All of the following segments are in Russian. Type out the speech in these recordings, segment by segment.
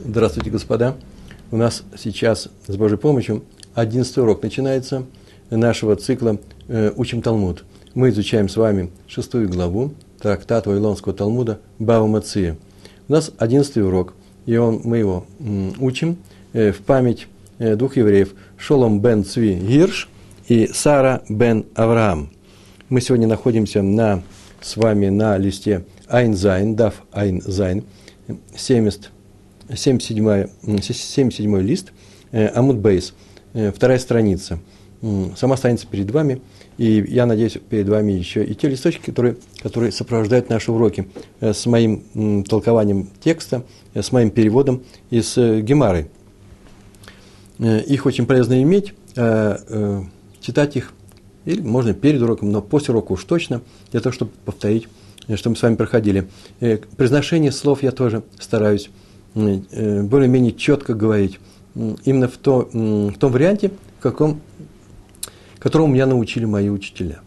Здравствуйте, господа. У нас сейчас, с Божьей помощью, одиннадцатый урок начинается нашего цикла э, «Учим Талмуд». Мы изучаем с вами шестую главу трактата Вавилонского Талмуда Бава Меция. У нас одиннадцатый урок, и он, мы его учим э, в память э, двух евреев Шолом бен Цви Гирш и Сара бат Авраам. Мы сегодня находимся на, с вами на листе עין זין, דף עין זין, 70 77, 77 лист, э, Амуд Бейс, э, вторая страница. Сама страница перед вами, и я надеюсь, перед вами еще и те листочки, которые, которые сопровождают наши уроки э, с моим толкованием текста, с моим переводом из Гемары. Их очень полезно иметь, читать их, или можно перед уроком, но после урока уж точно, для того, чтобы повторить, что мы с вами проходили. Произношение слов я тоже стараюсь Э, более-менее четко говорить, именно в, то, в том варианте, в каком, которому меня научили мои учителя.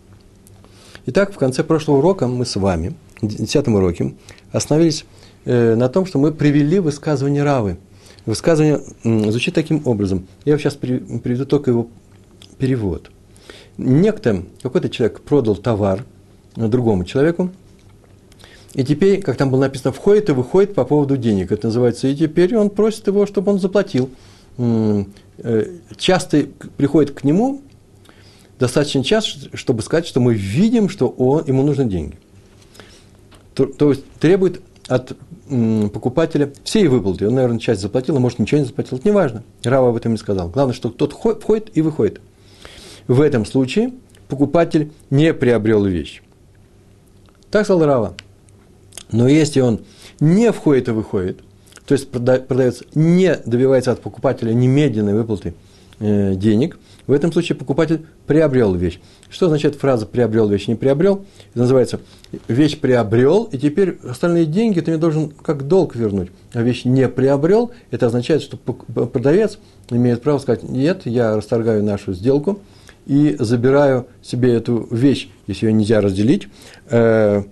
Итак, в конце прошлого урока мы с вами, в десятом уроке, остановились э, на том, что мы привели высказывание Равы. Высказывание звучит таким образом. Я сейчас приведу только его перевод. Некто, какой-то человек продал товар другому человеку, и теперь, как там было написано, входит и выходит по поводу денег. Это называется. И теперь он просит его, чтобы он заплатил. Э, часто приходит к нему достаточно часто, чтобы сказать, что мы видим, что он, ему нужны деньги. То, то есть требует от покупателя всей выплаты. Он, наверное, часть заплатил, а может, ничего не заплатил. Это не важно. Рава об этом не сказал. Главное, что тот входит и выходит. В этом случае покупатель не приобрел вещь. Так сказал Рава. Но если он не входит и выходит, то есть продавец не добивается от покупателя немедленной выплаты э, денег, в этом случае покупатель приобрел вещь. Что означает фраза «приобрел вещь, не приобрел»? Это называется «вещь приобрел, и теперь остальные деньги ты мне должен как долг вернуть». А вещь не приобрел, это означает, что продавец имеет право сказать «нет, я расторгаю нашу сделку и забираю себе эту вещь, если ее нельзя разделить, э,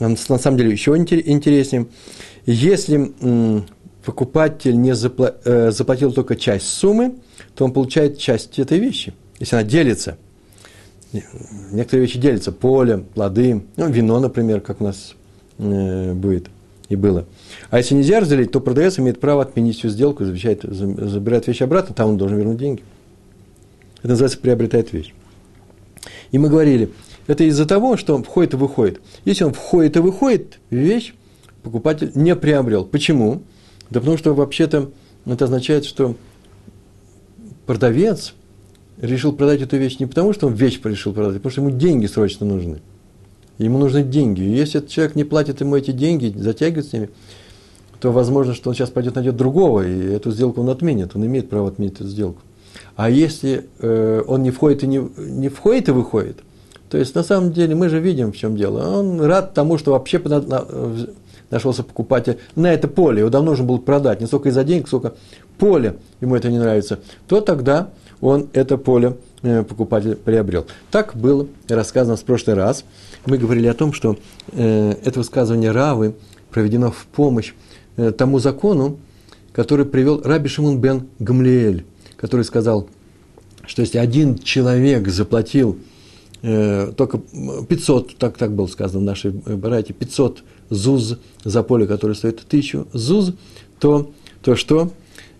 на самом деле еще интереснее. Если покупатель не э, заплатил только часть суммы, то он получает часть этой вещи. Если она делится, некоторые вещи делятся, поле, плоды, ну, вино, например, как у нас э, будет и было. А если нельзя разделить, то продавец имеет право отменить всю сделку, завещает, забирает вещи обратно, там он должен вернуть деньги. Это называется приобретает вещь. И мы говорили, это из-за того, что он входит и выходит. Если он входит и выходит, вещь покупатель не приобрел. Почему? Да потому что вообще-то это означает, что продавец решил продать эту вещь не потому, что он вещь решил продать, а потому что ему деньги срочно нужны. Ему нужны деньги. И если этот человек не платит ему эти деньги, затягивает с ними, то возможно, что он сейчас пойдет найдет другого, и эту сделку он отменит. Он имеет право отменить эту сделку. А если э, он не входит и не, не входит и выходит – то есть, на самом деле, мы же видим, в чем дело. Он рад тому, что вообще нашелся покупатель на это поле. Его давно нужно было продать, не столько из-за денег, сколько поле ему это не нравится. То тогда он это поле э, покупатель приобрел. Так было рассказано в прошлый раз. Мы говорили о том, что э, это высказывание Равы проведено в помощь э, тому закону, который привел Раби Шимон бен Гамлиэль, который сказал, что если один человек заплатил только 500, так, так было сказано в нашей барате, 500 зуз за поле, которое стоит 1000 зуз, то, то что?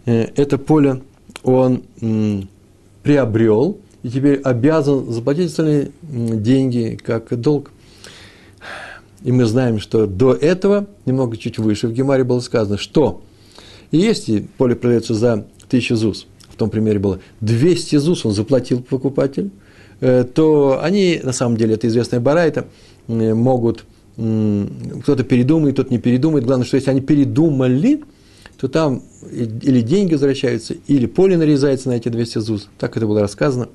Э, это поле он приобрел и теперь обязан заплатить остальные деньги как долг. И мы знаем, что до этого, немного чуть выше, в Гемаре было сказано, что если поле продается за 1000 ЗУС, в том примере было 200 ЗУС он заплатил покупатель, Э, то они, на самом деле, это известная барайта, э, могут, кто-то передумает, тот не передумает. Главное, что если они передумали, то там или деньги возвращаются, или поле нарезается на эти 200 ЗУЗ. Так это было рассказано.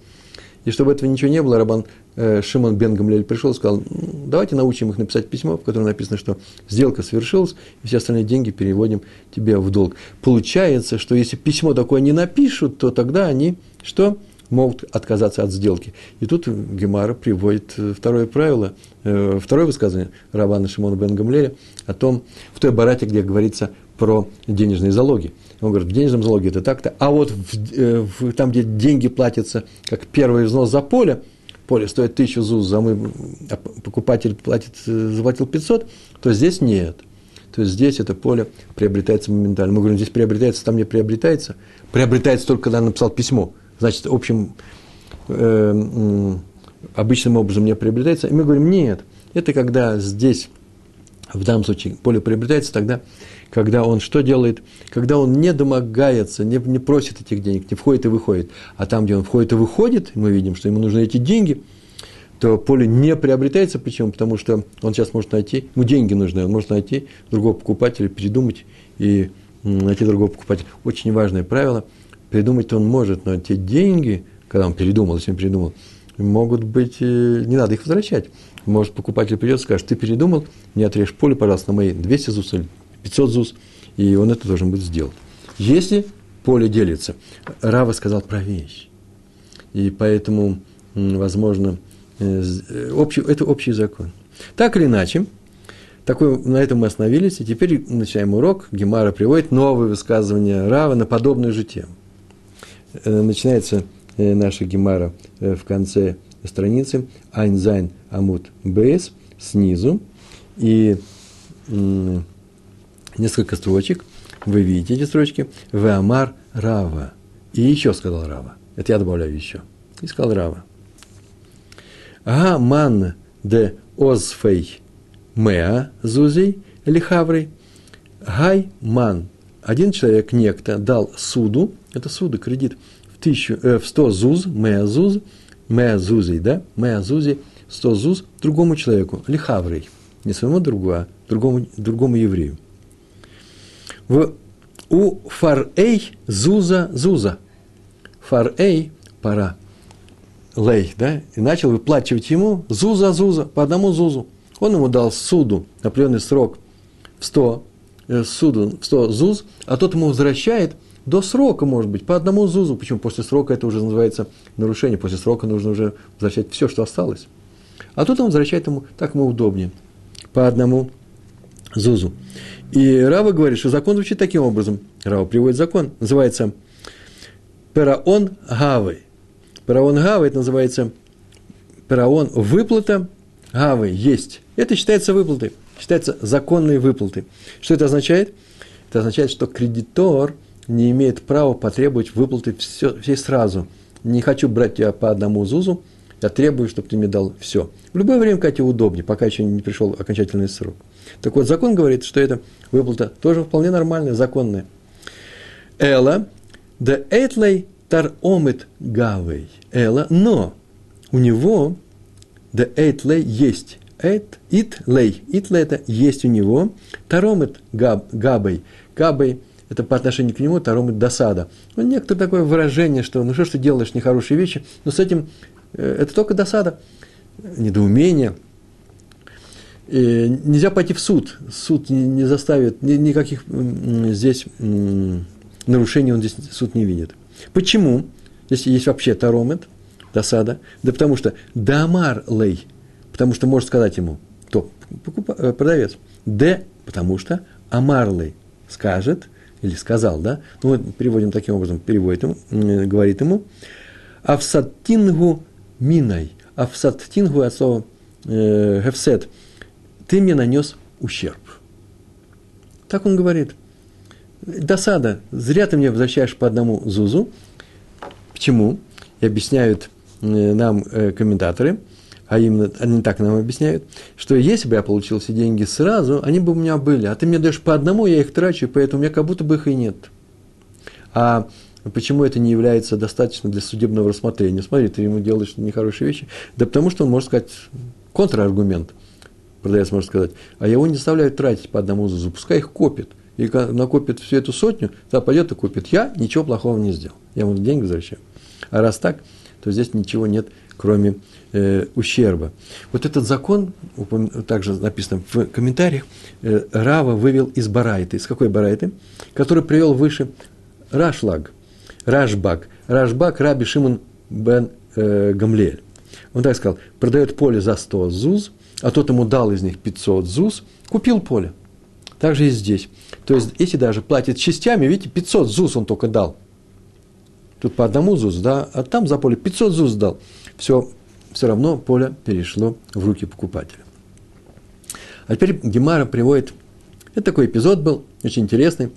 И чтобы этого ничего не было, Рабан э, Шимон Бен пришел и сказал, давайте научим их написать письмо, в котором написано, что сделка совершилась, и все остальные деньги переводим тебе в долг. Получается, что если письмо такое не напишут, то тогда они что? Могут отказаться от сделки. И тут Гемара приводит э, второе правило, э, второе высказывание Равана Шимона бен Гамлеля о том, в той барате, где говорится про денежные залоги. Он говорит, в денежном залоге это так-то, а вот в, э, в, там, где деньги платятся, как первый взнос за поле, поле стоит тысячу ЗУЗ, а мы, а покупатель платит, заплатил 500, то здесь нет. То есть здесь это поле приобретается моментально. Мы говорим, здесь приобретается, там не приобретается. Приобретается только, когда написал письмо. Значит, общим, э, обычным образом не приобретается. И мы говорим, нет, это когда здесь, в данном случае, поле приобретается тогда, когда он что делает? Когда он не домогается, не, не просит этих денег, не входит и выходит. А там, где он входит и выходит, мы видим, что ему нужны эти деньги – то поле не приобретается. Почему? Потому что он сейчас может найти, ему деньги нужны, он может найти другого покупателя, передумать и найти другого покупателя. Очень важное правило. Придумать он может, но те деньги, когда он передумал, он передумал, могут быть, э, не надо их возвращать. Может, покупатель придет и скажет, ты передумал, не отрежь поле, пожалуйста, на мои 200 ЗУС или 500 ЗУС, и он это должен будет сделать. Если поле делится, Рава сказал про вещь, и поэтому, возможно, Э, э, общий, это общий закон. Так или иначе, такой, на этом мы остановились, и теперь начинаем урок. Гемара приводит новые высказывания Рава на подобную же тему. Э, начинается наша Гемара в конце страницы עין זין עמוד בית снизу, и несколько строчек, вы видите эти строчки, ואמר רבא. И еще сказал Рава. Это я добавляю еще. И сказал Рава. האי מאן דאוזפיה מאה זוזי לחבריה. Гай ман. Один человек, некто, дал суду, это суду, кредит, в, тысячу, э, в 100 зуз, меа зуз, меа зузей, да, меа зузей, 100 зуз другому человеку, лихаврей, не своему другу, а другому, другому еврею. В, у фарэй зуза зуза. Фарэй – пора лей, да, и начал выплачивать ему зуза зуза, по одному зузу. Он ему дал суду, определенный срок в 100, э, суду в 100 зуз, а тот ему возвращает до срока, может быть, по одному зузу. Почему после срока это уже называется нарушение, после срока нужно уже возвращать все, что осталось. А тут он возвращает ему, так ему удобнее, по одному зузу. И Рава говорит, что закон звучит таким образом. Рава приводит закон, называется Пераон Гавой. Параон Гавы, это называется параон выплата Гавы есть. Это считается выплатой, считается законной выплатой. Что это означает? Это означает, что кредитор не имеет права потребовать выплаты все, все сразу. Не хочу брать тебя по одному ЗУЗу, я требую, чтобы ты мне дал все. В любое время, как тебе удобнее, пока еще не пришел окончательный срок. Так вот, закон говорит, что эта выплата тоже вполне нормальная, законная. Эла, да этлей таромет гавей эла, но у него да эйт лей есть. Эйт, ит лей. Ит лей это есть у него. Таромет габ, габей. Габей это по отношению к нему таромет досада. Ну, некоторое такое выражение, что ну что ж ты делаешь нехорошие вещи, но с этим э, это только досада, недоумение. И нельзя пойти в суд. Суд не, не заставит, ни, никаких здесь нарушений он здесь суд не видит. Почему? Если есть вообще таромет, досада. Да потому что дамар лей, потому что может сказать ему, кто? Э, продавец. Д, потому что амар лей скажет, или сказал, да? Ну, мы переводим таким образом, переводит ему, говорит ему, авсаттингу минай, авсаттингу от слова э, гефсет, ты мне нанес ущерб. Так он говорит – досада, зря ты мне возвращаешь по одному зузу. Почему? И объясняют э, нам э, комментаторы, а именно они так нам объясняют, что если бы я получил все деньги сразу, они бы у меня были, а ты мне даешь по одному, я их трачу, поэтому у меня как будто бы их и нет. А почему это не является достаточно для судебного рассмотрения? Смотри, ты ему делаешь нехорошие вещи. Да потому что он может сказать контраргумент. Продавец может сказать, а его не заставляют тратить по одному зузу, пускай их копит и накопит всю эту сотню, то пойдет и купит. Я ничего плохого не сделал. Я ему деньги возвращаю. А раз так, то здесь ничего нет, кроме э, ущерба. Вот этот закон, также написано в комментариях, э, Рава вывел из Барайты. Из какой Барайты? Который привел выше Рашлаг, Рашбак. Рашбак Раби Шимон бен э, Гамлиэль. Он так сказал, продает поле за 100 ЗУЗ, а тот ему дал из них 500 ЗУЗ, купил поле. Так же и здесь. То есть, если даже платит частями, видите, 500 ЗУЗ он только дал. Тут по одному ЗУЗ, да, а там за поле 500 ЗУЗ дал. Все, все равно поле перешло в руки покупателя. А теперь Гемара приводит, это такой эпизод был, очень интересный.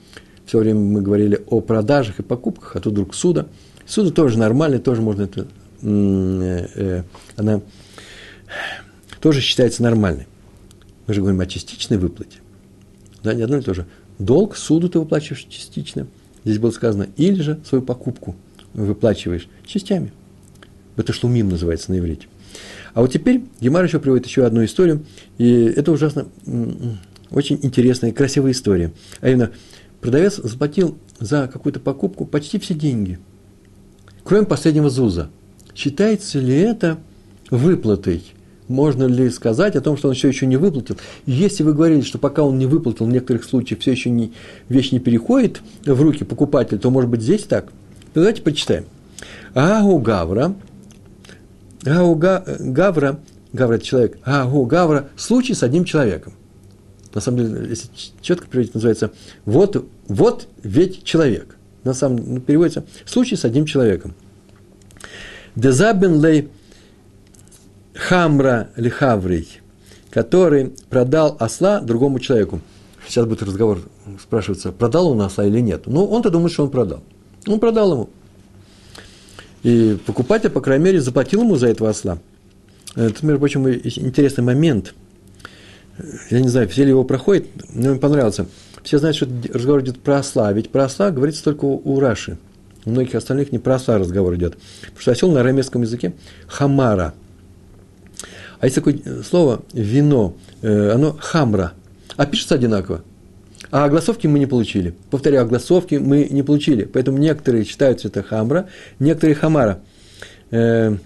Все время мы говорили о продажах и покупках, а тут вдруг суда. Суда тоже нормальный, тоже можно это, э, э, она тоже считается нормальной. Мы же говорим о частичной выплате. Да, не одно и то же. Долг суду ты выплачиваешь частично. Здесь было сказано, или же свою покупку выплачиваешь частями. Это шлумим называется на иврите. А вот теперь Гемар еще приводит еще одну историю, и это ужасно очень интересная красивая история. А именно, продавец заплатил за какую-то покупку почти все деньги, кроме последнего ЗУЗа. Считается ли это выплатой? Можно ли сказать о том, что он все еще не выплатил? Если вы говорили, что пока он не выплатил, в некоторых случаях все еще не, вещь не переходит в руки покупателя, то может быть здесь так? Давайте почитаем. Агу Гавра, Агу Гавра, Гавра – это человек, Агу Гавра – случай с одним человеком. На самом деле, если четко переводить, называется «вот, вот ведь человек». На самом деле, ну, переводится «случай с одним человеком». Дезабен лей хамра лихаврий, который продал осла другому человеку. Сейчас будет разговор, спрашивается, продал он осла или нет. Ну, он-то думает, что он продал. Он продал ему. И покупатель, по крайней мере, заплатил ему за этого осла. Это, между прочим, интересный момент. Я не знаю, все ли его проходят, но мне понравился. Все знают, что разговор идет про осла, ведь про осла говорится только у Раши. У многих остальных не про осла разговор идет. Потому что осел на арамейском языке – хамара. А есть такое слово «вино», э, оно «хамра», а пишется одинаково. А огласовки мы не получили. Повторяю, огласовки мы не получили. Поэтому некоторые считают, что это хамра, некоторые хамара. Э,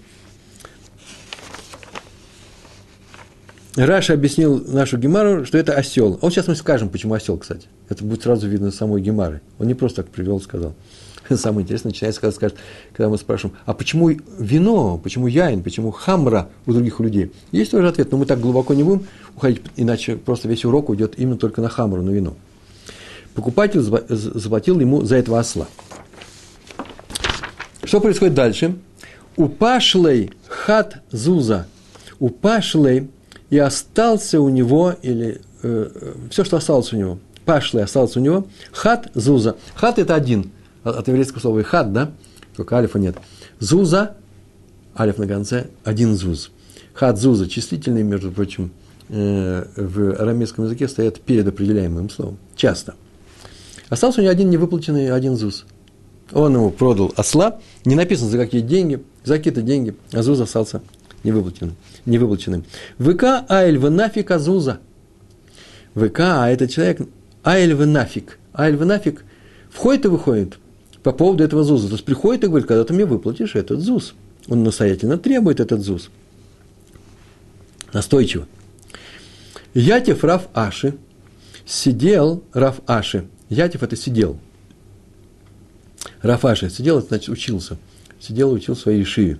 Раша объяснил нашу Гемару, что это осел. А вот сейчас мы скажем, почему осел, кстати. Это будет сразу видно самой Гемары. Он не просто так привел, сказал. Самое интересное начинается, когда скажет, когда мы спрашиваем, а почему вино, почему яин, почему хамра у других людей? Есть тоже ответ, но мы так глубоко не будем уходить, иначе просто весь урок уйдет именно только на хамру, на вино покупатель заплатил ему за этого осла. Что происходит дальше? Упашлей хат зуза. Упашлей и остался у него, или э все, что осталось у него, пашлей остался у него, хат зуза. Хат – это один, от еврейского слова и хат, да? Только алифа нет. Зуза, алиф на конце, один зуз. Хат зуза, числительный, между прочим, э, в арамейском языке стоят перед определяемым словом. Часто. Остался у него один невыплаченный один ЗУЗ. Он ему продал осла, не написано за какие деньги, за какие-то деньги, а ЗУЗ остался невыплаченным. невыплаченным. ВК Айль Венафик Азуза. ВК, а этот человек Айль Венафик. Айль Венафик входит и выходит по поводу этого ЗУЗа. То есть приходит и говорит, когда ты мне выплатишь этот ЗУЗ. Он настоятельно требует этот ЗУЗ. Настойчиво. Ятев Раф Аши сидел Раф Аши Ятев это сидел. Рафаша сидел, это значит учился. Сидел и учил свои шии.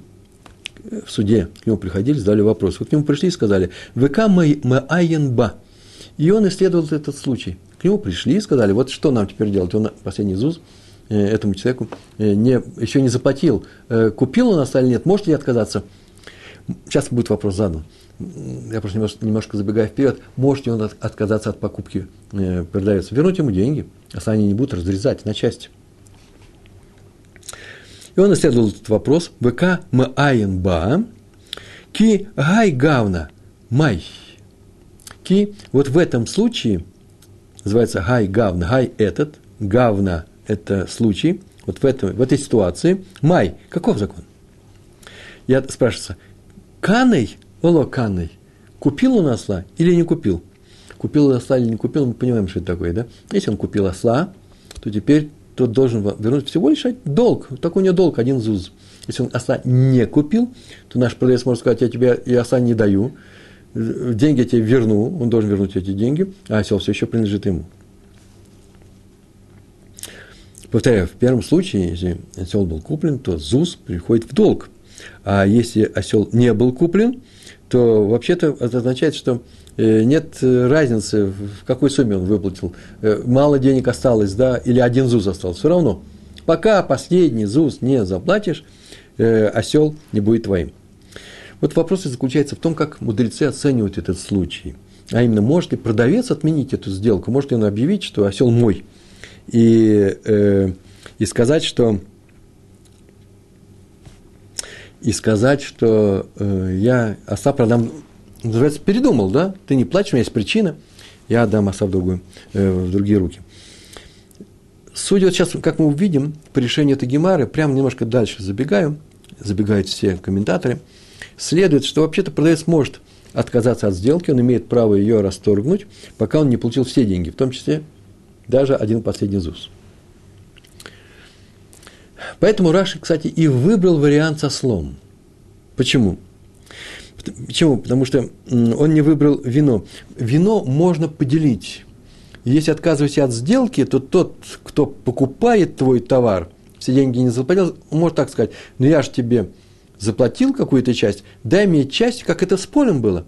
В суде к нему приходили, задали вопрос. Вот к нему пришли и сказали, ВК Маайенба. И он исследовал этот случай. К нему пришли и сказали, вот что нам теперь делать. Он последний ЗУЗ э, этому человеку э, не, еще не заплатил. Э, купил он нас или нет, может ли отказаться? Сейчас будет вопрос задан я просто немножко, немножко забегая вперед, может ли он от, отказаться от покупки э, продавца, вернуть ему деньги, а они не будут разрезать на части. И он исследовал этот вопрос. ВК Маайнба Ки Гай Гавна Май. Ки вот в этом случае называется Гай Гавна. Гай этот, Гавна – это случай. Вот в, этом, в этой ситуации Май. Каков закон? Я спрашивается, Каной Олоканной. Купил он осла или не купил? Купил осла или не купил, мы понимаем, что это такое, да? Если он купил осла, то теперь тот должен вернуть всего лишь долг. Такой у него долг, один зуз. Если он осла не купил, то наш продавец может сказать, я тебе и осла не даю, деньги я тебе верну, он должен вернуть эти деньги, а осел все еще принадлежит ему. Повторяю, в первом случае, если осел был куплен, то ЗУЗ приходит в долг. А если осел не был куплен, то вообще-то это означает, что нет разницы, в какой сумме он выплатил. Э, мало денег осталось, да, или один ЗУЗ остался. Все равно, пока последний ЗУЗ не заплатишь, э, осел не будет твоим. Вот вопрос заключается в том, как мудрецы оценивают этот случай. А именно, может ли продавец отменить эту сделку, может ли он объявить, что осел мой, и, э, и сказать, что и сказать, что э, я оса продам, называется, передумал, да? Ты не платишь, у меня есть причина, я отдам оса в, другую, э, в другие руки. Судя вот сейчас, как мы увидим, по решению этой гемары, прямо немножко дальше забегаю, забегают все комментаторы, следует, что вообще-то продавец может отказаться от сделки, он имеет право ее расторгнуть, пока он не получил все деньги, в том числе даже один последний ЗУС. Поэтому Раши, кстати, и выбрал вариант со слом. Почему? Почему? Потому что он не выбрал вино. Вино можно поделить. Если отказываешься от сделки, то тот, кто покупает твой товар, все деньги не заплатил, может так сказать, ну я же тебе заплатил какую-то часть, дай мне часть, как это с полем было.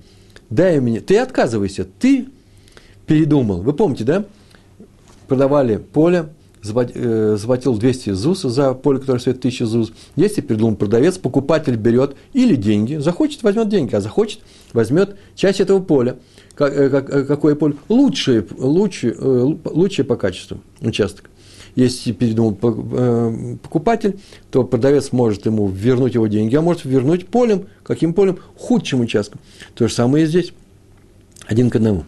Дай мне, ты отказывайся, ты передумал. Вы помните, да? Продавали поле, заплатил 200 ЗУС за поле, которое стоит 1000 ЗУС. Если придумал продавец, покупатель берет или деньги, захочет, возьмет деньги, а захочет, возьмет часть этого поля. Э, э, какое поле? Лучшее, лучшее, лучшее по качеству участок. Если передумал покупатель, то продавец может ему вернуть его деньги, а может вернуть полем, каким полем? Худшим участком. То же самое и здесь. Один к одному.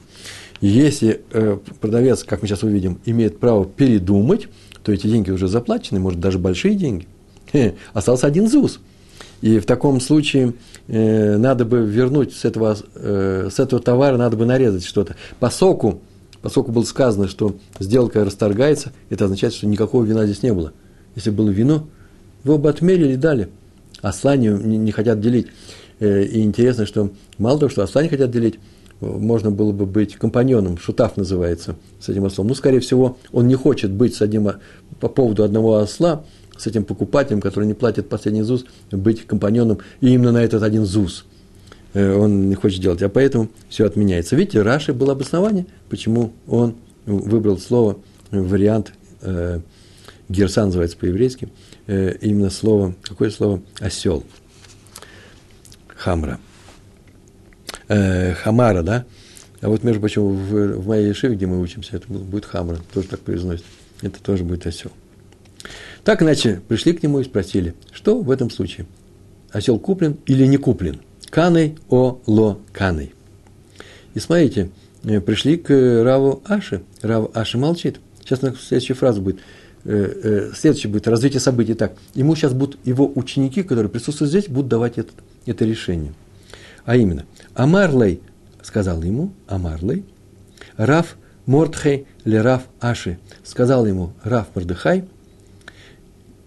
Если э, продавец, как мы сейчас увидим, имеет право передумать, то эти деньги уже заплачены, может, даже большие деньги. Остался один ЗУС. И в таком случае э, надо бы вернуть с этого, э, с этого товара, надо бы нарезать что-то. По соку, по соку было сказано, что сделка расторгается, это означает, что никакого вина здесь не было. Если было вино, его бы отмерили и дали. Осла не, не, хотят делить. Э, и интересно, что мало того, что осла не хотят делить, можно было бы быть компаньоном, шутав называется, с этим ослом. Ну, скорее всего, он не хочет быть с одним, по поводу одного осла, с этим покупателем, который не платит последний ЗУС, быть компаньоном и именно на этот один ЗУС э, он не хочет делать. А поэтому все отменяется. Видите, Раши было обоснование, почему он выбрал слово, вариант, э, герса называется по-еврейски, э, именно слово, какое слово? Осел. Хамра э, Хамара, да? А вот, между прочим, в, в моей Ешиве, где мы учимся, это будет Хамра, тоже так произносит. Это тоже будет осел. Так иначе пришли к нему и спросили, что в этом случае? Осел куплен или не куплен? Каной о ло каной. И смотрите, э, пришли к Раву Аши. Рав Аши молчит. Сейчас следующая фраза будет. Э, э, следующее будет развитие событий так. Ему сейчас будут его ученики, которые присутствуют здесь, будут давать это, это решение. А именно, Амарлей сказал ему, Амарлей, Раф Мордхей ле Раф Аши, сказал ему Раф Мордыхай,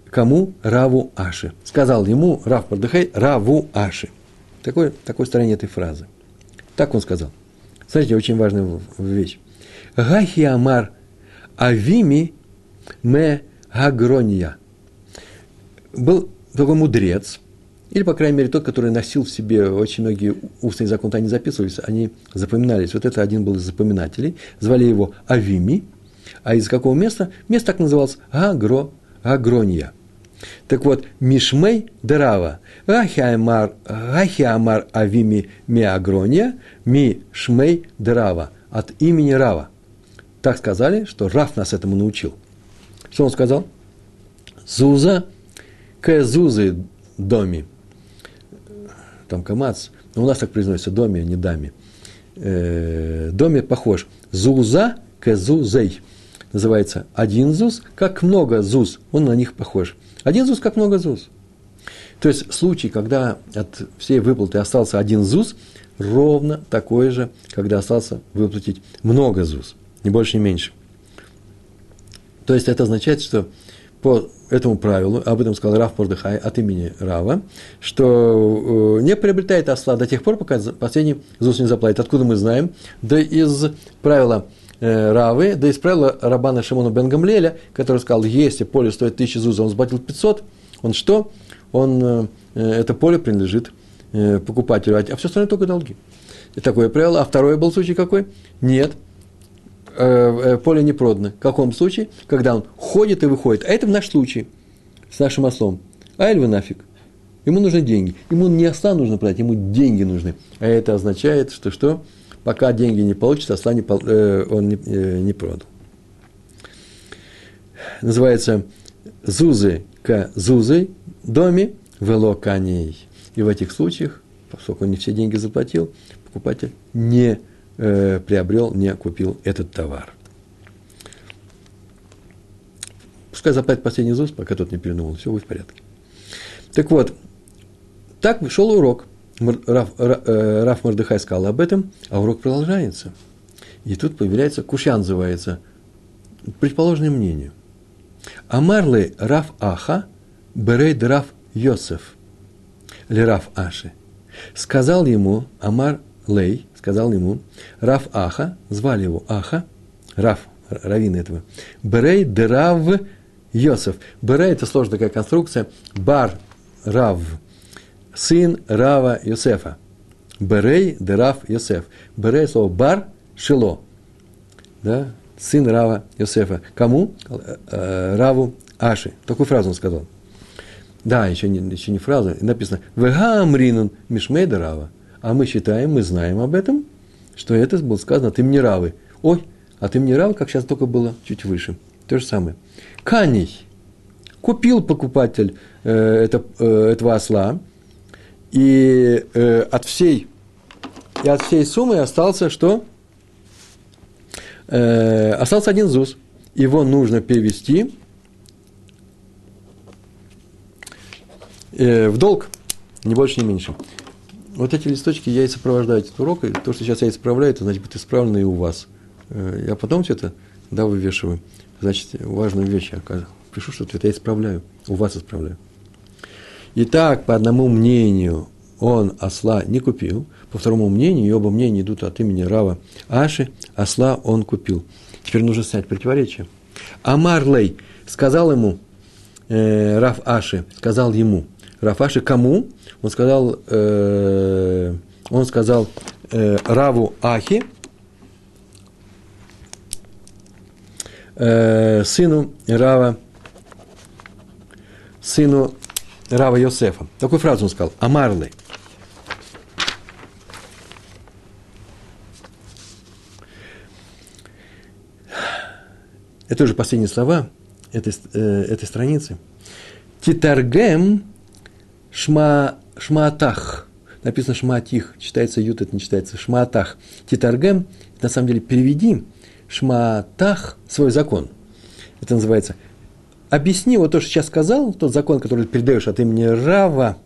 кому Раву Аши. Сказал ему Раф Мордыхай Раву Аши. Такое, такое строение этой фразы. Так он сказал. Смотрите, очень важная вещь. Гахи Амар Авими Ме Гагрония. Был такой мудрец, или, по крайней мере, тот, который носил в себе очень многие устные законы, они записывались, они запоминались. Вот это один был из запоминателей. Звали его Авими. А из какого места? Место так называлось Агро, Агрония. Так вот, Мишмей Драва. Ахиамар, Ахиамар Авими Миагрония, Ми Шмей Драва. От имени Рава. Так сказали, что Раф нас этому научил. Что он сказал? Зуза к Зузы доми там камац, но у нас так произносится доме, а не даме. Э, доме похож. Зуза к зузей. Называется один зуз, как много зуз, он на них похож. Один зуз, как много зуз. То есть случай, когда от всей выплаты остался один зуз, ровно такой же, когда остался выплатить много зуз, не больше, не меньше. То есть это означает, что по этому правилу, об этом сказал Раф Мордыхай от имени Рава, что э, не приобретает осла до тех пор, пока последний ЗУС не заплатит. Откуда мы знаем? Да из правила э, Равы, да из правила Рабана Шимона Бен Гамлеля, который сказал, если поле стоит 1000 ЗУЗ, он заплатил 500, он что? Он э, это поле принадлежит покупателю, а все остальное только долги. И такое правило. А второй был случай какой? Нет, поле не продано. В каком случае? Когда он ходит и выходит. А это в наш случай с нашим ослом. А эльвы нафиг. Ему нужны деньги. Ему не осла нужно продать, ему деньги нужны. А это означает, что что? Пока деньги не получится, осла не, он не, не продал. Называется зузы к зузы доме вело коней. И в этих случаях, поскольку он не все деньги заплатил, покупатель не э, приобрел, не купил этот товар. Пускай заплатит последний ЗУЗ, пока тот не передумал, все будет в порядке. Так вот, так шел урок. Раф, э, Раф Мордыхай сказал об этом, а урок продолжается. И тут появляется, Кушьян называется, предположное мнение. Амарлы Раф Аха, Берейд Раф Йосеф, или Раф Аши. Сказал ему Амар Лей, сказал ему, Раф Аха, звали его Аха, Раф, раввин этого, Берей Дерав Йосеф. Берей – это сложная такая конструкция, Бар Рав, сын Рава Йосефа. Берей Дерав Йосеф. Берей – слово Бар Шило. Да? Сын Рава Йосефа. Кому? Э, Раву Аши. Такую фразу он сказал. Да, еще не, еще не фраза. Написано «Вега амринун мишмейда Рава». А мы считаем, мы знаем об этом, что это было сказано от имени Равы. Ой, от имени Равы, как сейчас только было чуть выше. То же самое. Каней. Купил покупатель э, это, э, этого осла, и э, от всей и от всей суммы остался что? Э, остался один ЗУС. Его нужно перевести э, в долг, не больше, не меньше. Вот эти листочки я и сопровождаю этот урок, и то, что сейчас я исправляю, это значит будет исправлено и у вас. Э, я потом все это, да, вывешиваю. Значит, важную вещь я пишу, что это я исправляю, у вас исправляю. Итак, по одному мнению, он осла не купил, по второму мнению, и оба мнения идут от имени Рава Аши, осла он купил. Теперь нужно снять противоречие. Амарлей сказал ему, э, Рав Аши, сказал ему, Рафаши кому? Он сказал, э, он сказал э, Раву Ахи, э, сыну Рава, сыну Рава Йосефа. Такую фразу он сказал. Амарлы. Это уже последние слова этой, э, этой страницы. Титаргем Шма, шмаатах. Написано шмаатих. Читается ют, это не читается. Шмаатах. Титаргем, на самом деле, переведи шмаатах свой закон. Это называется объясни вот то, что сейчас сказал, тот закон, который ты передаешь от имени Рава,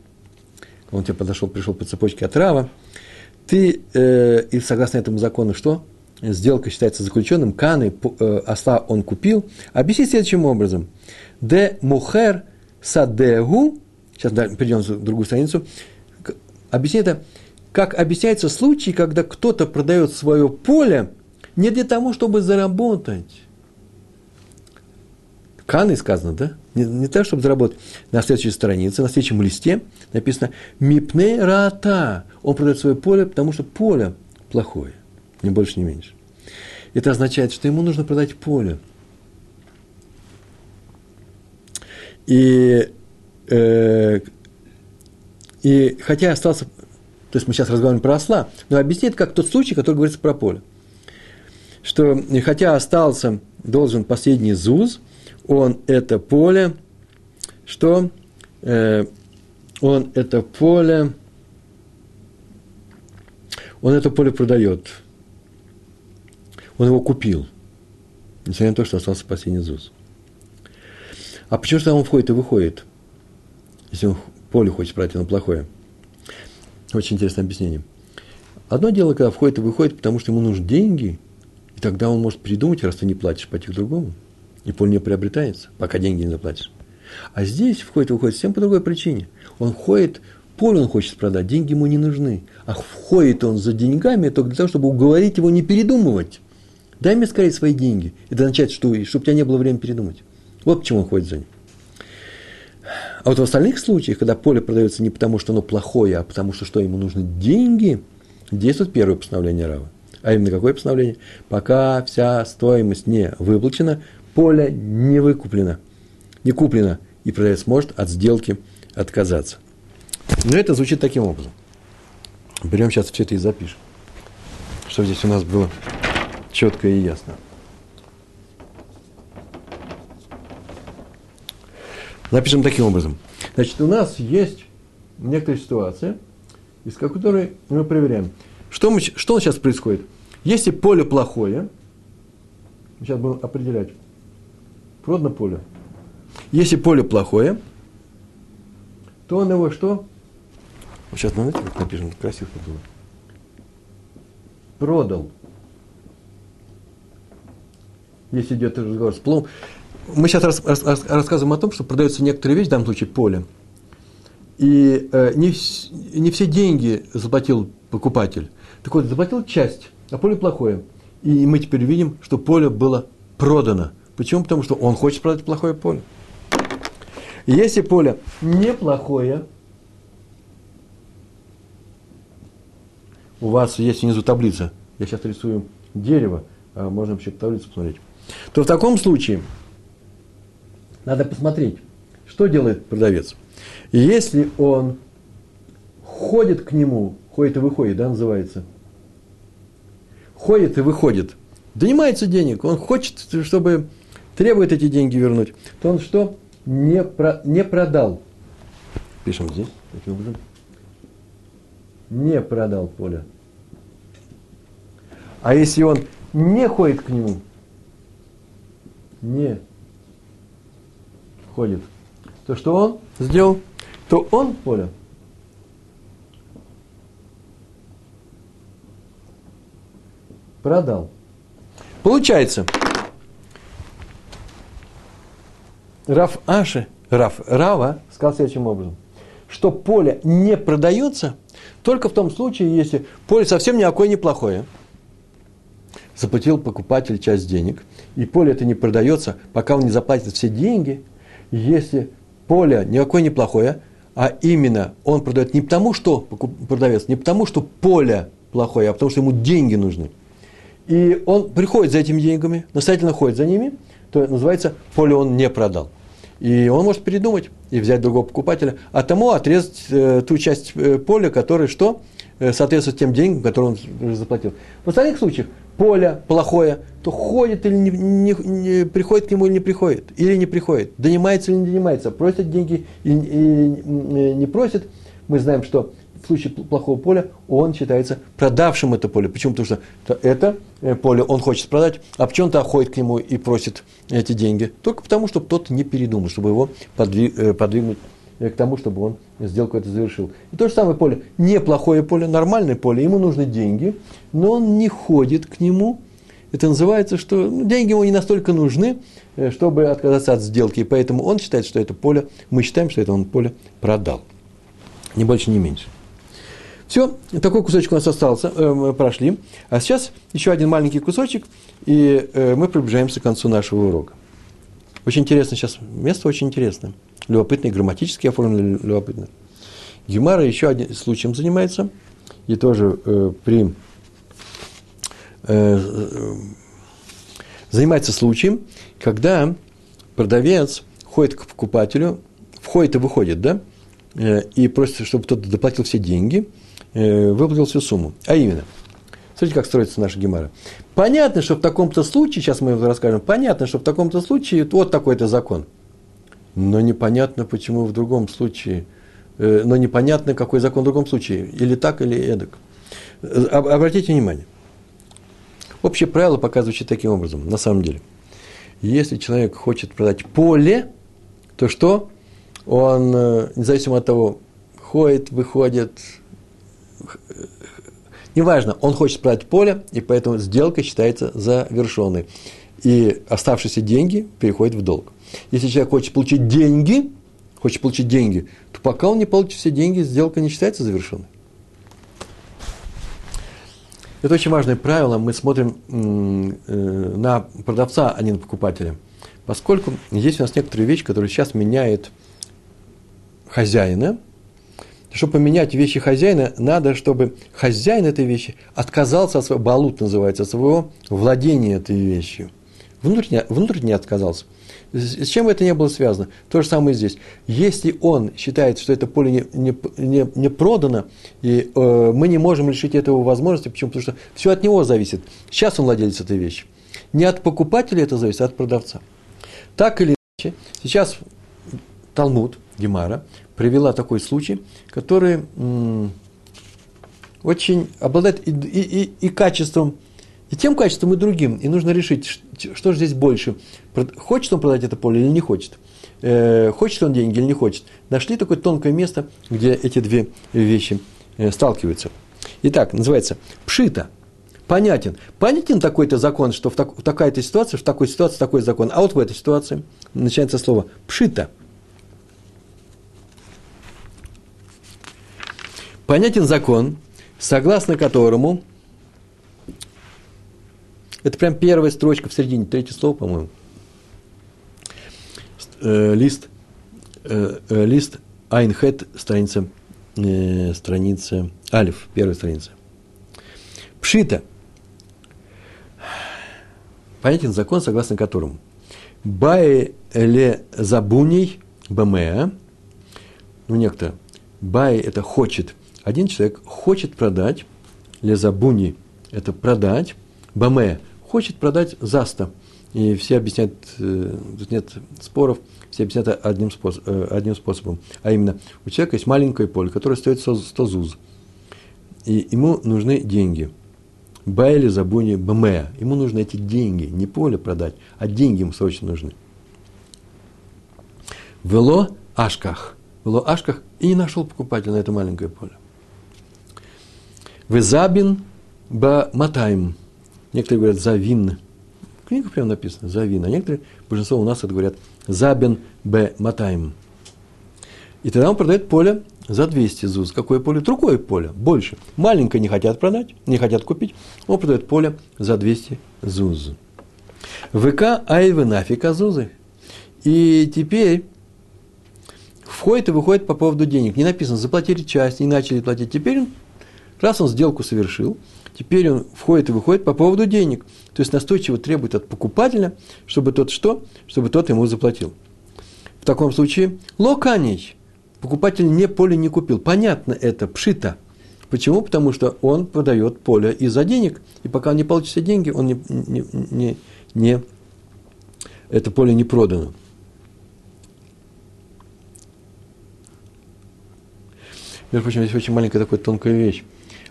он тебе подошел, пришел по цепочке от Рава, ты, э, и согласно этому закону, что? Сделка считается заключенным, каны, э, осла он купил. Объясни следующим образом. Де мухер садегу сейчас перейдем на другую страницу, объяснит это, как объясняется случай, когда кто-то продает свое поле не для того, чтобы заработать. Каны сказано, да? Не, не так, чтобы заработать. На следующей странице, на следующем листе написано «Мипне рата». Он продает свое поле, потому что поле плохое, ни больше, ни меньше. Это означает, что ему нужно продать поле. И э, и хотя остался, то есть мы сейчас разговариваем про осла, но объяснит, как тот случай, который говорится про поле. Что хотя остался, должен последний ЗУЗ, он это поле, что э, он это поле, он это поле продает. Он его купил, несмотря на то, что остался последний ЗУЗ. А почему же он входит и выходит? Если он поле хочет брать, оно плохое. Очень интересное объяснение. Одно дело, когда входит и выходит, потому что ему нужны деньги, и тогда он может придумать, раз ты не платишь, пойти к другому. И поле не приобретается, пока деньги не заплатишь. А здесь входит и выходит всем по другой причине. Он входит, поле он хочет продать, деньги ему не нужны. А входит он за деньгами только для того, чтобы уговорить его не передумывать. Дай мне скорее свои деньги. Это означает, что, чтобы у тебя не было времени передумать. Вот почему он ходит за ним. А вот в остальных случаях, когда поле продается не потому, что оно плохое, а потому что что ему нужны деньги, действует первое постановление Рава. А именно какое постановление? Пока вся стоимость не выплачена, поле не выкуплено, не куплено, и продавец может от сделки отказаться. Но это звучит таким образом. Берем сейчас все это и запишем, чтобы здесь у нас было четко и ясно. Запишем таким образом. Значит, у нас есть некоторая ситуация, из которой мы проверяем. Что, мы, что сейчас происходит? Если поле плохое, сейчас будем определять, продано поле. Если поле плохое, то он его что? Сейчас, знаете, как напишем, красиво было. Продал. Если идет разговор с плом. Мы сейчас рас, рас, рассказываем о том, что продается некоторые вещи, в данном случае поле. И э, не, не все деньги заплатил покупатель. Так вот, заплатил часть, а поле плохое. И мы теперь видим, что поле было продано. Почему? Потому что он хочет продать плохое поле. Если поле неплохое, у вас есть внизу таблица, я сейчас рисую дерево, а можно вообще таблицу посмотреть, то в таком случае надо посмотреть, что делает продавец. Если он ходит к нему, ходит и выходит, да, называется, ходит и выходит, донимается денег, он хочет, чтобы требует эти деньги вернуть, то он что? не, про, не продал. Пишем здесь, таким образом. Не продал поле. А если он не ходит к нему, не ходит, то что он сделал? То он поле продал. Получается, Раф Аши, Раф Рава сказал следующим образом, что поле не продается только в том случае, если поле совсем никакое неплохое. Заплатил покупатель часть денег, и поле это не продается, пока он не заплатит все деньги. Если поле никакое неплохое, а именно он продает не потому, что продавец, не потому, что поле плохое, а потому, что ему деньги нужны. И он приходит за этими деньгами, настоятельно ходит за ними, то называется поле он не продал. И он может передумать и взять другого покупателя, а тому отрезать э, ту часть э, поля, которая что? Э, соответствует тем деньгам, которые он заплатил. В остальных случаях поле плохое, то ходит или не, не, не приходит к нему или не приходит, или не приходит, донимается или не донимается, просит деньги или, или не просит. Мы знаем, что в случае плохого поля он считается продавшим это поле. Почему? Потому что это э, поле он хочет продать, а почему-то ходит к нему и просит эти деньги. Только потому, чтобы тот не передумал, чтобы его э, подвигнуть к тому, чтобы он сделку это завершил. И то же самое поле, неплохое поле, нормальное поле, ему нужны деньги, но он не ходит к нему. Это называется, что ну, деньги ему не настолько нужны, чтобы отказаться от сделки. И поэтому он считает, что это поле, мы считаем, что это он поле продал. Ни больше, ни меньше. Все, такой кусочек у нас остался, э, мы прошли. А сейчас еще один маленький кусочек, и э, мы приближаемся к концу нашего урока. Очень интересно сейчас, место очень интересное. Любопытное, грамматически оформлено любопытно. Гемара еще одним случаем занимается, и тоже э, при э, занимается случаем, когда продавец ходит к покупателю, входит и выходит, да, э, и просит, чтобы тот доплатил все деньги – Э, выплатил всю сумму. А именно, смотрите, как строится наша гемара. Понятно, что в таком-то случае, сейчас мы расскажем, понятно, что в таком-то случае вот такой-то закон. Но непонятно, почему в другом случае, э, но непонятно, какой закон в другом случае, или так, или эдак. Э, обратите внимание. Общее правило показывает таким образом, на самом деле. Если человек хочет продать поле, то что? Он, независимо от того, ходит, выходит, неважно, он хочет продать поле, и поэтому сделка считается завершенной. И оставшиеся деньги переходят в долг. Если человек хочет получить деньги, хочет получить деньги, то пока он не получит все деньги, сделка не считается завершенной. Это очень важное правило. Мы смотрим э, на продавца, а не на покупателя. Поскольку здесь у нас некоторые вещи, которые сейчас меняют хозяина. Чтобы поменять вещи хозяина, надо, чтобы хозяин этой вещи отказался от своего, балут называется, от своего владения этой вещью. Внутренне, внутренне отказался. С чем это не было связано? То же самое здесь. Если он считает, что это поле не, не, не, не продано, и э, мы не можем лишить этого возможности, почему? Потому что все от него зависит. Сейчас он владелец этой вещи. Не от покупателя это зависит, а от продавца. Так или иначе, сейчас Талмуд, Гемара, привела такой случай, который м- очень обладает и, и, и, и качеством, и тем качеством, и другим. И нужно решить, что же здесь больше. Хочет он продать это поле или не хочет. Э, хочет он деньги или не хочет. Нашли такое тонкое место, где эти две вещи э, сталкиваются. Итак, называется пшита. Понятен. Понятен такой-то закон, что в, так, в такая-то ситуация, в такой ситуации такой закон. А вот в этой ситуации начинается слово пшита – понятен закон, согласно которому, это прям первая строчка в середине, третье слово, по-моему, э, лист, э, э, лист Айнхет, страница, страница Алиф, первая страница. Пшита. Понятен закон, согласно которому. Бае ле забуней бамеа, ну некто, бай это хочет – один человек хочет продать, лезабуни – это продать, баме – хочет продать за 100. И все объясняют, э, тут нет споров, все объясняют одним, способ, э, одним способом. А именно, у человека есть маленькое поле, которое стоит 100, 100 зуз. И ему нужны деньги. Байли забуни баме. Ему нужны эти деньги, не поле продать, а деньги ему срочно нужны. Вело ашках. Вело ашках и не нашел покупателя на это маленькое поле. Везабин ба матаем. Некоторые говорят завин. В книгах прямо написано завин. А некоторые, большинство у нас это говорят забин б матаем. И тогда он продает поле за 200 зуз. Какое поле? Другое поле, больше. Маленькое не хотят продать, не хотят купить. Он продает поле за 200 зуз. ВК айвы нафиг азузы. И теперь входит и выходит по поводу денег. Не написано, заплатили часть, не начали платить. Теперь Раз он сделку совершил, теперь он входит и выходит по поводу денег. То есть настойчиво требует от покупателя, чтобы тот что? Чтобы тот ему заплатил. В таком случае локанич. Покупатель не поле не купил. Понятно это, пшита. Почему? Потому что он продает поле из-за денег, и пока он не получит все деньги, он не, не, не, не, это поле не продано. Между прочим, здесь очень маленькая такая тонкая вещь.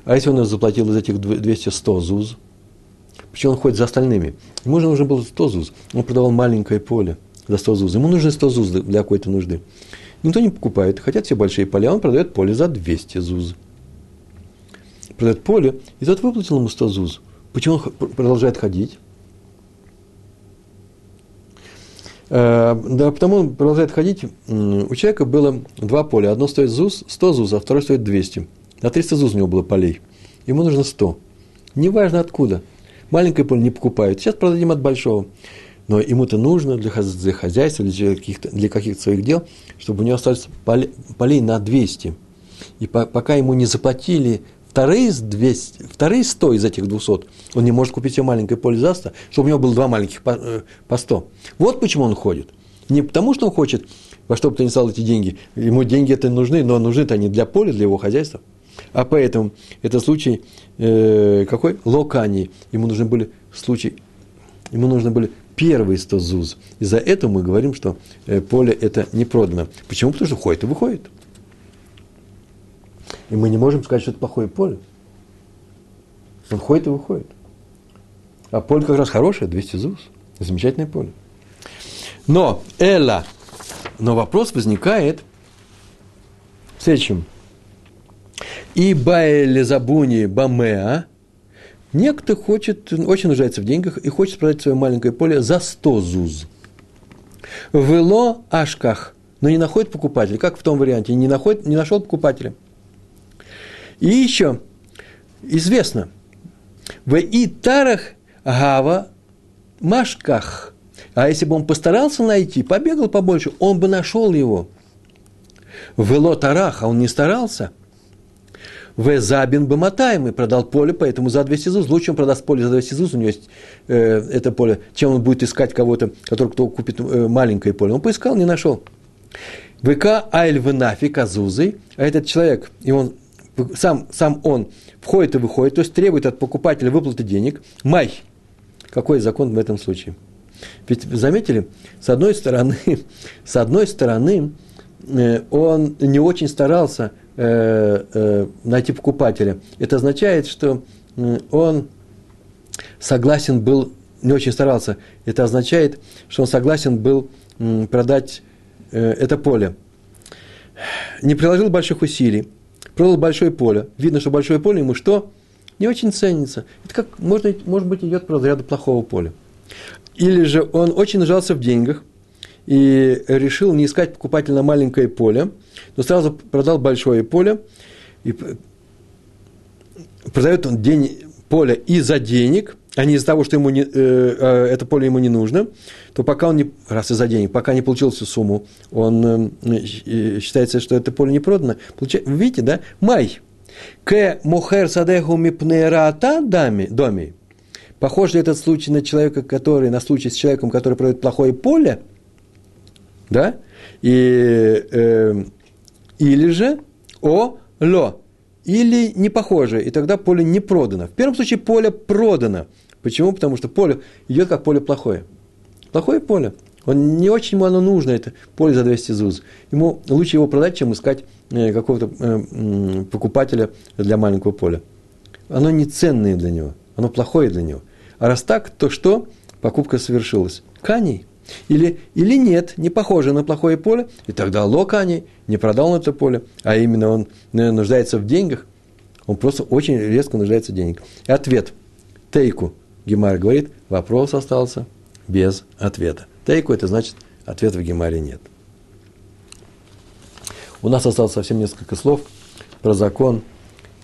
А если он заплатил из этих 200 100 ЗУЗ, он ходит за остальными? Ему же нужно было 100 ЗУЗ. Он продавал маленькое поле за 100 ЗУЗ. Ему нужно 100 ЗУЗ для какой-то нужды. Никто не покупает. Хотят все большие поля, он продает поле за 200 ЗУЗ. Продает поле, и тот выплатил ему 100 ЗУЗ. Почему он продолжает ходить? Э, да, потому он продолжает ходить. У человека было два поля. Одно стоит ЗУЗ, 100 ЗУЗ, а второе стоит 200. На 300 ЗУЗ у него было полей. Ему нужно 100. Неважно откуда. Маленькое поле не покупают. Сейчас продадим от большого. Но ему-то нужно для, хозяйства, для каких-то, для каких-то своих дел, чтобы у него остались полей, полей на 200. И по, пока ему не заплатили вторые, 200, вторые 100 из этих 200, он не может купить себе маленькое поле за 100, чтобы у него было два маленьких по, э, по 100. Вот почему он ходит. Не потому, что он хочет во что бы то ни стало эти деньги. Ему деньги это нужны, но нужны-то они для поля, для его хозяйства. А поэтому это случай э, какой? Локани. Ему нужны были случай, ему нужны были первые 100 ЗУЗ. Из-за этого мы говорим, что э, поле это не продано. Почему? Потому что ходит и выходит. И мы не можем сказать, что это плохое поле. Он ходит и выходит. А поле как раз хорошее, 200 ЗУЗ. Замечательное поле. Но, Эла, но вопрос возникает в следующем. И Баэле Забуни Бамеа, некто хочет, очень нуждается в деньгах и хочет продать свое маленькое поле за 100 зуз. Вело Ашках, но не находит покупателя, как в том варианте, не, находит, не нашел покупателя. И еще известно, в Итарах Гава Машках. А если бы он постарался найти, побегал побольше, он бы нашел его. Вело Тарах, а он не старался. В Забин Баматаем и продал поле, поэтому за 200 ЗУЗ. Лучше он продаст поле за 200 ЗУЗ, у него есть э, это поле, чем он будет искать кого-то, который кто купит э, маленькое поле. Он поискал, не нашел. ВК Айль Венафи Казузы, а этот человек, и он сам, сам он входит и выходит, то есть требует от покупателя выплаты денег. Май. Какой закон в этом случае? Ведь заметили, с одной стороны, с одной стороны, э, он не очень старался найти покупателя. Это означает, что он согласен был, не очень старался. Это означает, что он согласен был продать это поле. Не приложил больших усилий, продал большое поле. Видно, что большое поле ему что? Не очень ценится. Это как, может, может быть, идет по разряду плохого поля. Или же он очень нуждался в деньгах и решил не искать покупателя на маленькое поле, но сразу продал большое поле и продает он день, поле из-за денег, а не из-за того, что ему не, э, э, это поле ему не нужно, то пока он не, раз из-за денег, пока не получил всю сумму, он э, считается, что это поле не продано. Получай, видите, да? Май. К мохер садеху мипнераата дами, доми. Похож ли этот случай на человека, который, на случай с человеком, который продает плохое поле? Да? И, э, или же о ло. Или не похоже, и тогда поле не продано. В первом случае поле продано. Почему? Потому что поле идет как поле плохое. Плохое поле. Он, не очень ему оно нужно, это поле за 200 ЗУЗ. Ему лучше его продать, чем искать э, какого-то э, покупателя для маленького поля. Оно не ценное для него, оно плохое для него. А раз так, то что? Покупка совершилась. Каней. Или, или нет, не похоже на плохое поле, и тогда Локани не продал он это поле, а именно он нуждается в деньгах, он просто очень резко нуждается в деньгах. И ответ. Тейку. Гемар говорит, вопрос остался без ответа. Тейку это значит, ответа в Гемаре нет. У нас осталось совсем несколько слов про закон,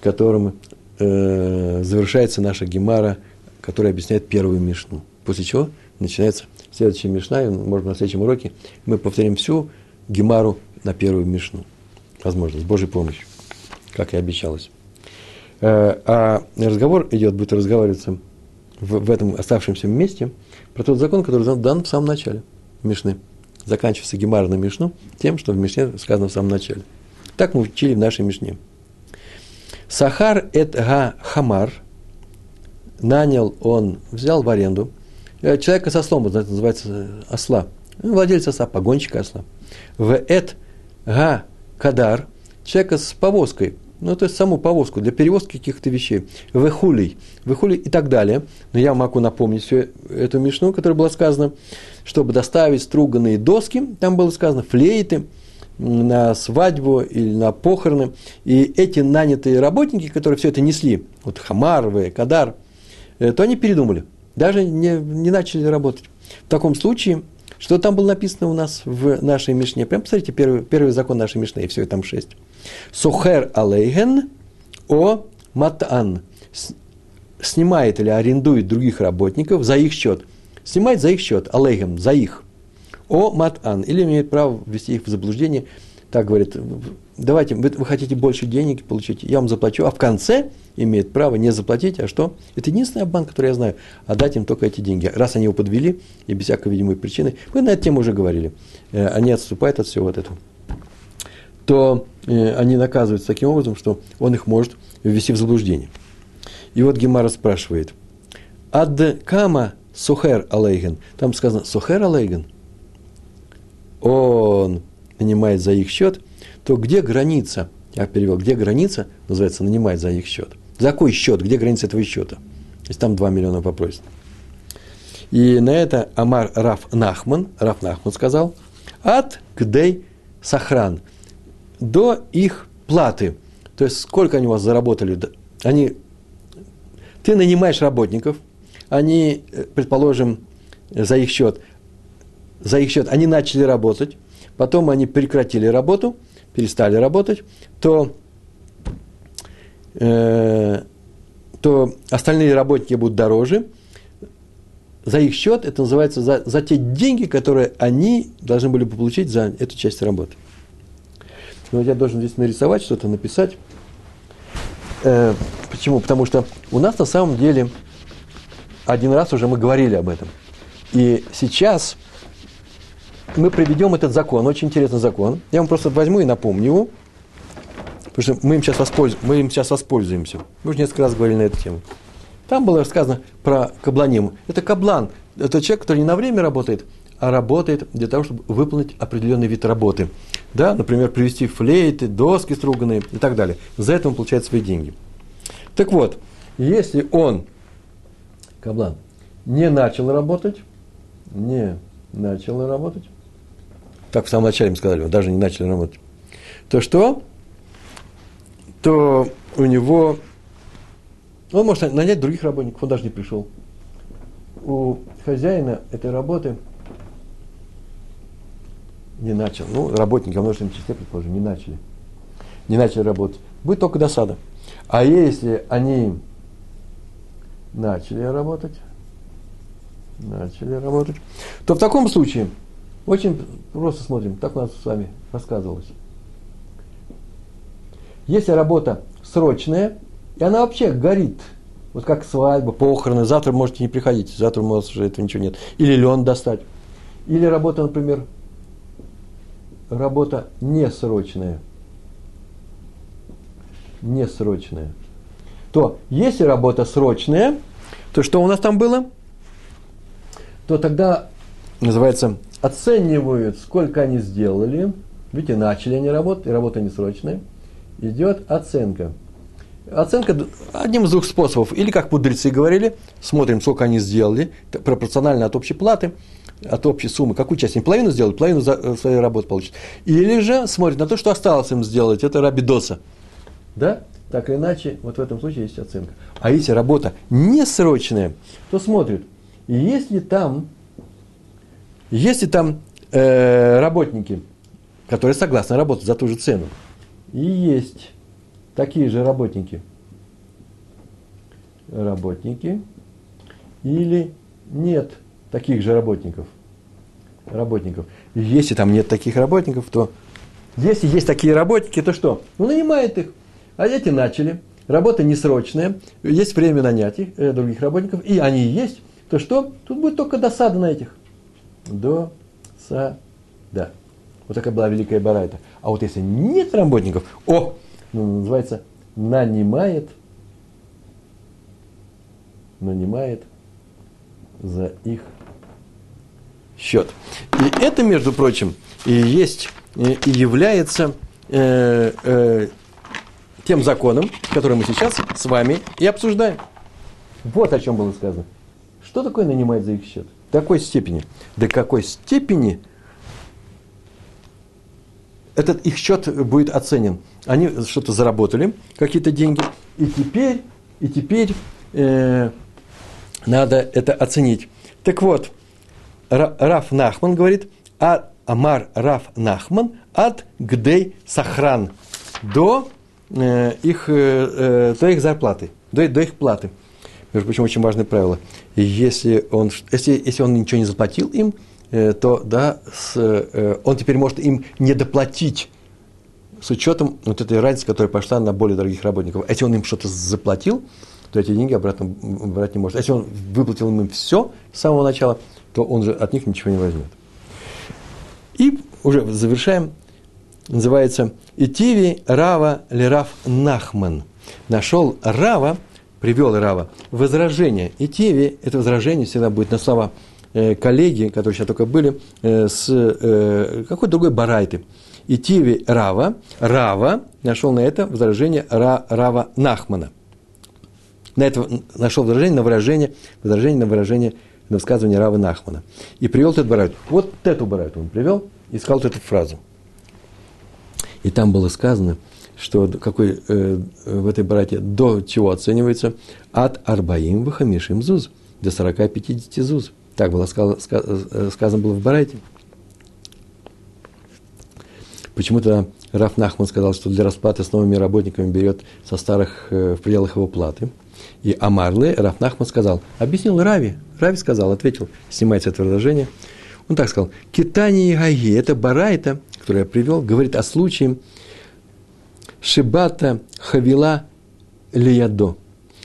которым э, завершается наша Гемара, которая объясняет первую мишну. После чего начинается следующая мишна, может на следующем уроке мы повторим всю Гемару на первую мишну. Возможно, с Божьей помощью, как и обещалось. Э, а разговор идет, будет разговариваться в, этом оставшемся месте про тот закон, который дан в самом начале Мишны. Заканчивается Гемар на Мишну тем, что в Мишне сказано в самом начале. Так мы учили в нашей Мишне. Сахар эт га хамар, нанял он, взял в аренду человека со слом, это называется э, осла. Ну, владелец осла, погонщика осла. В эт га кадар, человека с повозкой, ну, то есть саму повозку для перевозки каких-то вещей. В хулей, в хулей и так далее. Но я могу напомнить всю эту мишну, которая была сказана, чтобы доставить струганные доски, там было сказано флейты, на свадьбу или на похороны. И эти нанятые работники, которые все это несли, вот Хамар, Кадар, э, то они передумали – даже не, не начали работать. В таком случае, что там было написано у нас в нашей Мишне? Прям посмотрите, первый, первый закон нашей Мишны, и все, там шесть. Сухер алейген о матан. Снимает или арендует других работников за их счет. Снимает за их счет, алейген, за их. О матан. Или имеет право ввести их в заблуждение. Так говорит, давайте, вы, вы хотите больше денег получить, я вам заплачу, а в конце имеет право не заплатить, а что? Это единственный обман, который я знаю, отдать им только эти деньги. Раз они его подвели, и без всякой видимой причины, мы на эту тему уже говорили, э, они отступают от всего вот этого, то э, они наказываются таким образом, что он их может ввести в заблуждение. И вот Гемара спрашивает, ад кама сухер алейген, там сказано сухер алейген, он нанимает за их счет – то где граница, я перевел, где граница, называется, нанимать за их счет. За какой счет, где граница этого счета? Если там 2 миллиона попросят. И на это Амар Раф Нахман, Раф Нахман сказал, от гдей сахран, до их платы. То есть, сколько они у вас заработали? Они, ты нанимаешь работников, они, э, предположим, за их счет, за их счет, они начали работать, потом они прекратили работу – перестали работать, то, э, то остальные работники будут дороже. За их счет это называется за, за те деньги, которые они должны были бы получить за эту часть работы. Но я должен здесь нарисовать что-то, написать. Э, почему? Потому что у нас на самом деле один раз уже мы говорили об этом. И сейчас мы приведем этот закон, очень интересный закон. Я вам просто возьму и напомню его, потому что мы им сейчас, воспольз... мы им сейчас воспользуемся. Мы уже несколько раз говорили на эту тему. Там было сказано про кабланим. Это каблан, это человек, который не на время работает, а работает для того, чтобы выполнить определенный вид работы. Да, например, привезти флейты, доски струганные и так далее. За это он получает свои деньги. Так вот, если он, каблан, не начал работать, не начал работать, так в самом начале мы сказали, он даже не начали работать, то что? То у него, он может нанять других работников, он даже не пришел. У хозяина этой работы не начал. Ну, работники в множественном числе, предположим, не начали. Не начали работать. Будет только досада. А если они начали работать, начали работать, то в таком случае очень просто смотрим, так у нас с вами рассказывалось. Если работа срочная, и она вообще горит, вот как свадьба, похороны, завтра можете не приходить, завтра у вас уже этого ничего нет. Или лен достать. Или работа, например, работа несрочная. Несрочная. То если работа срочная, то что у нас там было? То тогда называется оценивают, сколько они сделали. Видите, начали они работать, и работа несрочная. Идет оценка. Оценка одним из двух способов. Или, как мудрецы говорили, смотрим, сколько они сделали, пропорционально от общей платы, от общей суммы, какую часть они половину сделали, половину за, э, своей работы получат. Или же смотрят на то, что осталось им сделать, это рабидоса. Да? Так или иначе, вот в этом случае есть оценка. А если работа несрочная, то смотрят, если там если там э, работники, которые согласны работать за ту же цену, и есть такие же работники, работники, или нет таких же работников, работников. Если там нет таких работников, то если есть такие работники, то что? Ну, нанимает их. А эти начали. Работа несрочная. Есть время нанять их, э, других работников. И они есть. То что? Тут будет только досада на этих до са да. Вот такая была великая барайта. А вот если нет работников, о, ну, называется нанимает, нанимает за их счет. И это, между прочим, и есть, и является э, э, тем законом, который мы сейчас с вами и обсуждаем. Вот о чем было сказано. Что такое нанимает за их счет? До какой степени? До какой степени этот их счет будет оценен? Они что-то заработали, какие-то деньги, и теперь, и теперь э, надо это оценить. Так вот, Раф Нахман говорит, а Амар Раф Нахман от Гдей Сахран до э, их, э, э до их зарплаты, до, до их платы. Между прочим, очень важное правило. Если он, если, если он ничего не заплатил им, э, то да, с, э, он теперь может им не доплатить с учетом вот этой разницы, которая пошла на более дорогих работников. Если он им что-то заплатил, то эти деньги обратно брать не может. Если он выплатил им все с самого начала, то он же от них ничего не возьмет. И уже завершаем. Называется «Итиви Рава Лераф Нахман». Нашел Рава – привел Рава возражение. И Теве это возражение всегда будет на слова э, коллеги, которые сейчас только были, э, с э, какой-то другой барайты. И Теве Рава, Рава нашел на это возражение Ра, Рава Нахмана. На это нашел возражение на выражение, возражение на выражение, на высказывание Рава Нахмана. И привел этот барайт. Вот эту барайту он привел и сказал эту фразу. И там было сказано – что какой э, в этой брате до чего оценивается от арбаим вахамишим зуз, до 40-50 зуз. Так было сказано, э, сказано было в Барайте. Почему-то Раф Нахман сказал, что для расплаты с новыми работниками берет со старых э, в пределах его платы. И Амарле Раф Нахман сказал, объяснил Рави. Рави сказал, ответил, снимается это выражение. Он так сказал, Китани и Гаги, это Барайта, который я привел, говорит о случае, Шибата Хавила Лиядо,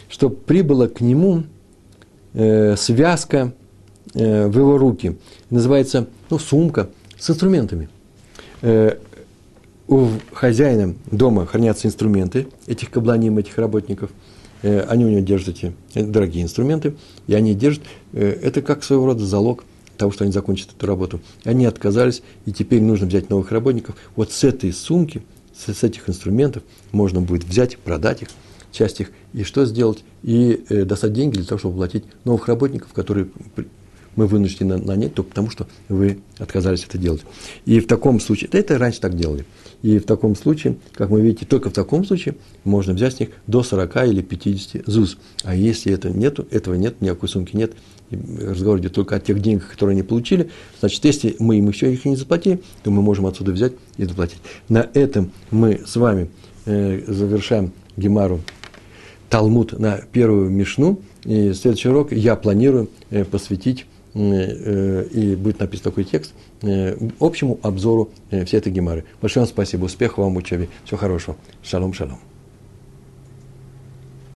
что прибыла к нему э, связка э, в его руки. Называется ну, сумка с инструментами. Э, у хозяина дома хранятся инструменты этих кабланим, этих работников. Э, они у него держат эти дорогие инструменты, и они держат, э, это как своего рода залог того, что они закончат эту работу. Они отказались, и теперь нужно взять новых работников. Вот с этой сумки, с, с этих инструментов можно будет взять, продать их, часть их, и что сделать? И э, достать деньги для того, чтобы платить новых работников, которые мы вынуждены нанять только потому, что вы отказались это делать. И в таком случае, да это раньше так делали, и в таком случае, как вы видите, только в таком случае можно взять с них до 40 или 50 ЗУЗ. А если это нету, этого нет, никакой сумки нет, разговор идет только о тех деньгах, которые они получили, значит, если мы им еще их не заплатили, то мы можем отсюда взять и заплатить. На этом мы с вами э, завершаем Гемару Талмуд на первую Мишну. И следующий урок я планирую э, посвятить Э, и будет написан такой текст, э, общему обзору э, всей этой гемары. Большое вам спасибо, успехов вам в учебе, всего хорошего. Шалом, шалом.